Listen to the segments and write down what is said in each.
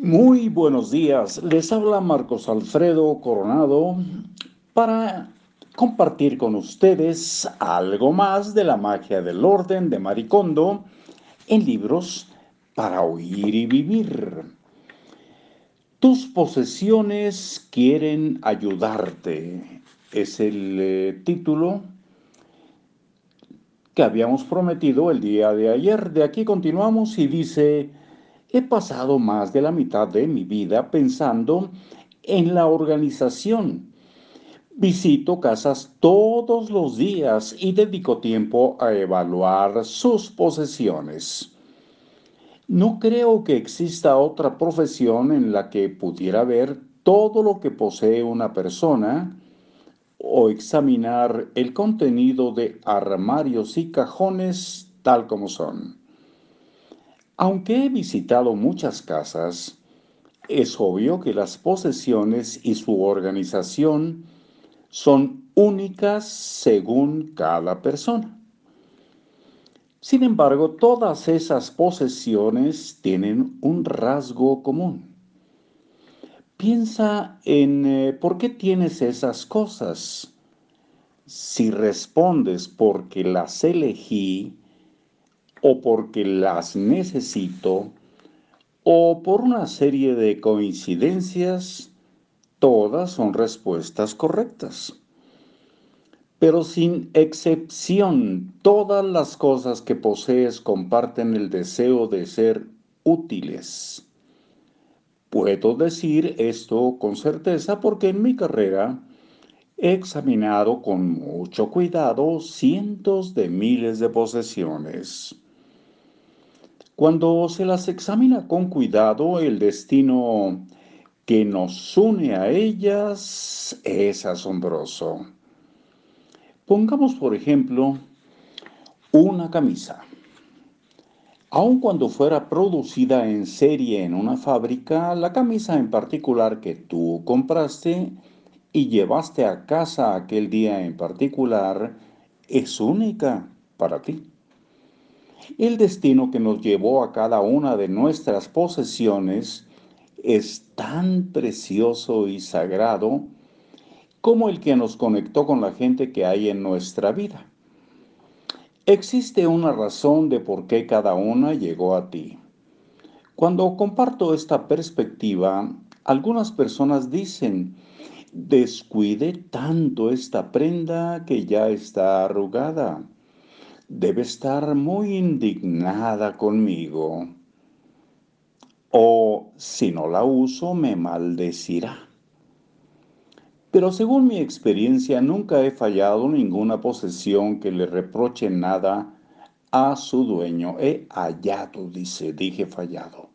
Muy buenos días, les habla Marcos Alfredo Coronado para compartir con ustedes algo más de la magia del orden de Maricondo en libros para oír y vivir. Tus posesiones quieren ayudarte. Es el eh, título que habíamos prometido el día de ayer. De aquí continuamos y dice, he pasado más de la mitad de mi vida pensando en la organización. Visito casas todos los días y dedico tiempo a evaluar sus posesiones. No creo que exista otra profesión en la que pudiera ver todo lo que posee una persona o examinar el contenido de armarios y cajones tal como son. Aunque he visitado muchas casas, es obvio que las posesiones y su organización son únicas según cada persona. Sin embargo, todas esas posesiones tienen un rasgo común. Piensa en eh, por qué tienes esas cosas. Si respondes porque las elegí o porque las necesito o por una serie de coincidencias, todas son respuestas correctas. Pero sin excepción, todas las cosas que posees comparten el deseo de ser útiles. Puedo decir esto con certeza porque en mi carrera he examinado con mucho cuidado cientos de miles de posesiones. Cuando se las examina con cuidado, el destino que nos une a ellas es asombroso. Pongamos, por ejemplo, una camisa. Aun cuando fuera producida en serie en una fábrica, la camisa en particular que tú compraste y llevaste a casa aquel día en particular es única para ti. El destino que nos llevó a cada una de nuestras posesiones es tan precioso y sagrado como el que nos conectó con la gente que hay en nuestra vida. Existe una razón de por qué cada una llegó a ti. Cuando comparto esta perspectiva, algunas personas dicen, descuide tanto esta prenda que ya está arrugada. Debe estar muy indignada conmigo. O si no la uso, me maldecirá. Pero según mi experiencia, nunca he fallado ninguna posesión que le reproche nada a su dueño. He hallado, dice, dije fallado.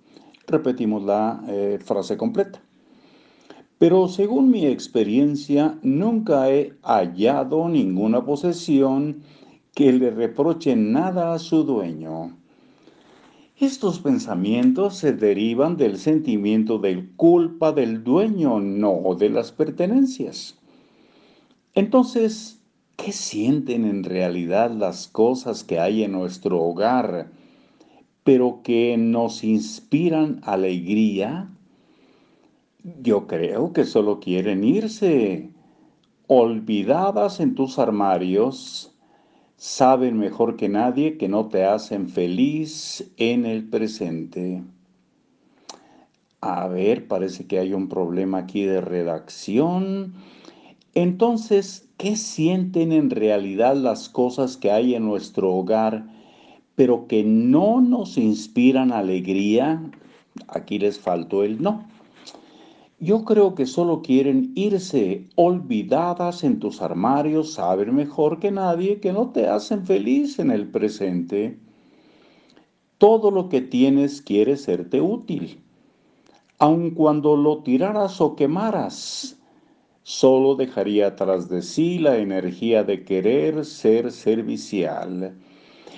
Repetimos la eh, frase completa. Pero según mi experiencia, nunca he hallado ninguna posesión que le reproche nada a su dueño. Estos pensamientos se derivan del sentimiento de culpa del dueño, no de las pertenencias. Entonces, ¿qué sienten en realidad las cosas que hay en nuestro hogar, pero que nos inspiran alegría? Yo creo que solo quieren irse, olvidadas en tus armarios, saben mejor que nadie que no te hacen feliz en el presente. A ver, parece que hay un problema aquí de redacción. Entonces, ¿qué sienten en realidad las cosas que hay en nuestro hogar, pero que no nos inspiran alegría? Aquí les faltó el no. Yo creo que solo quieren irse olvidadas en tus armarios, saben mejor que nadie que no te hacen feliz en el presente. Todo lo que tienes quiere serte útil. Aun cuando lo tiraras o quemaras, solo dejaría tras de sí la energía de querer ser servicial.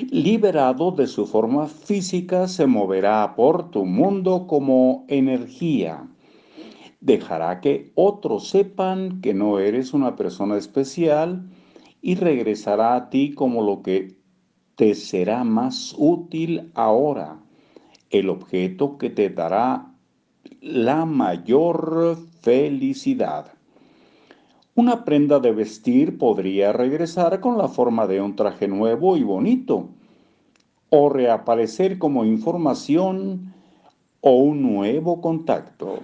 Liberado de su forma física, se moverá por tu mundo como energía dejará que otros sepan que no eres una persona especial y regresará a ti como lo que te será más útil ahora, el objeto que te dará la mayor felicidad. Una prenda de vestir podría regresar con la forma de un traje nuevo y bonito, o reaparecer como información o un nuevo contacto.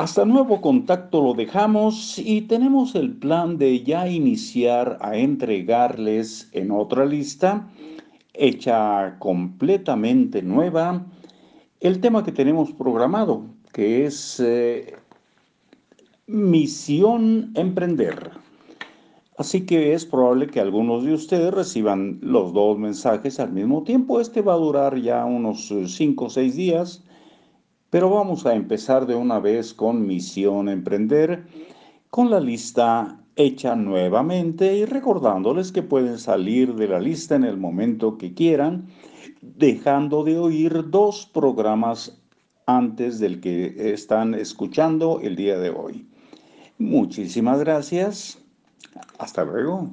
Hasta nuevo contacto lo dejamos y tenemos el plan de ya iniciar a entregarles en otra lista, hecha completamente nueva, el tema que tenemos programado, que es eh, misión emprender. Así que es probable que algunos de ustedes reciban los dos mensajes al mismo tiempo. Este va a durar ya unos 5 o 6 días pero vamos a empezar de una vez con Misión Emprender, con la lista hecha nuevamente y recordándoles que pueden salir de la lista en el momento que quieran, dejando de oír dos programas antes del que están escuchando el día de hoy. Muchísimas gracias. Hasta luego.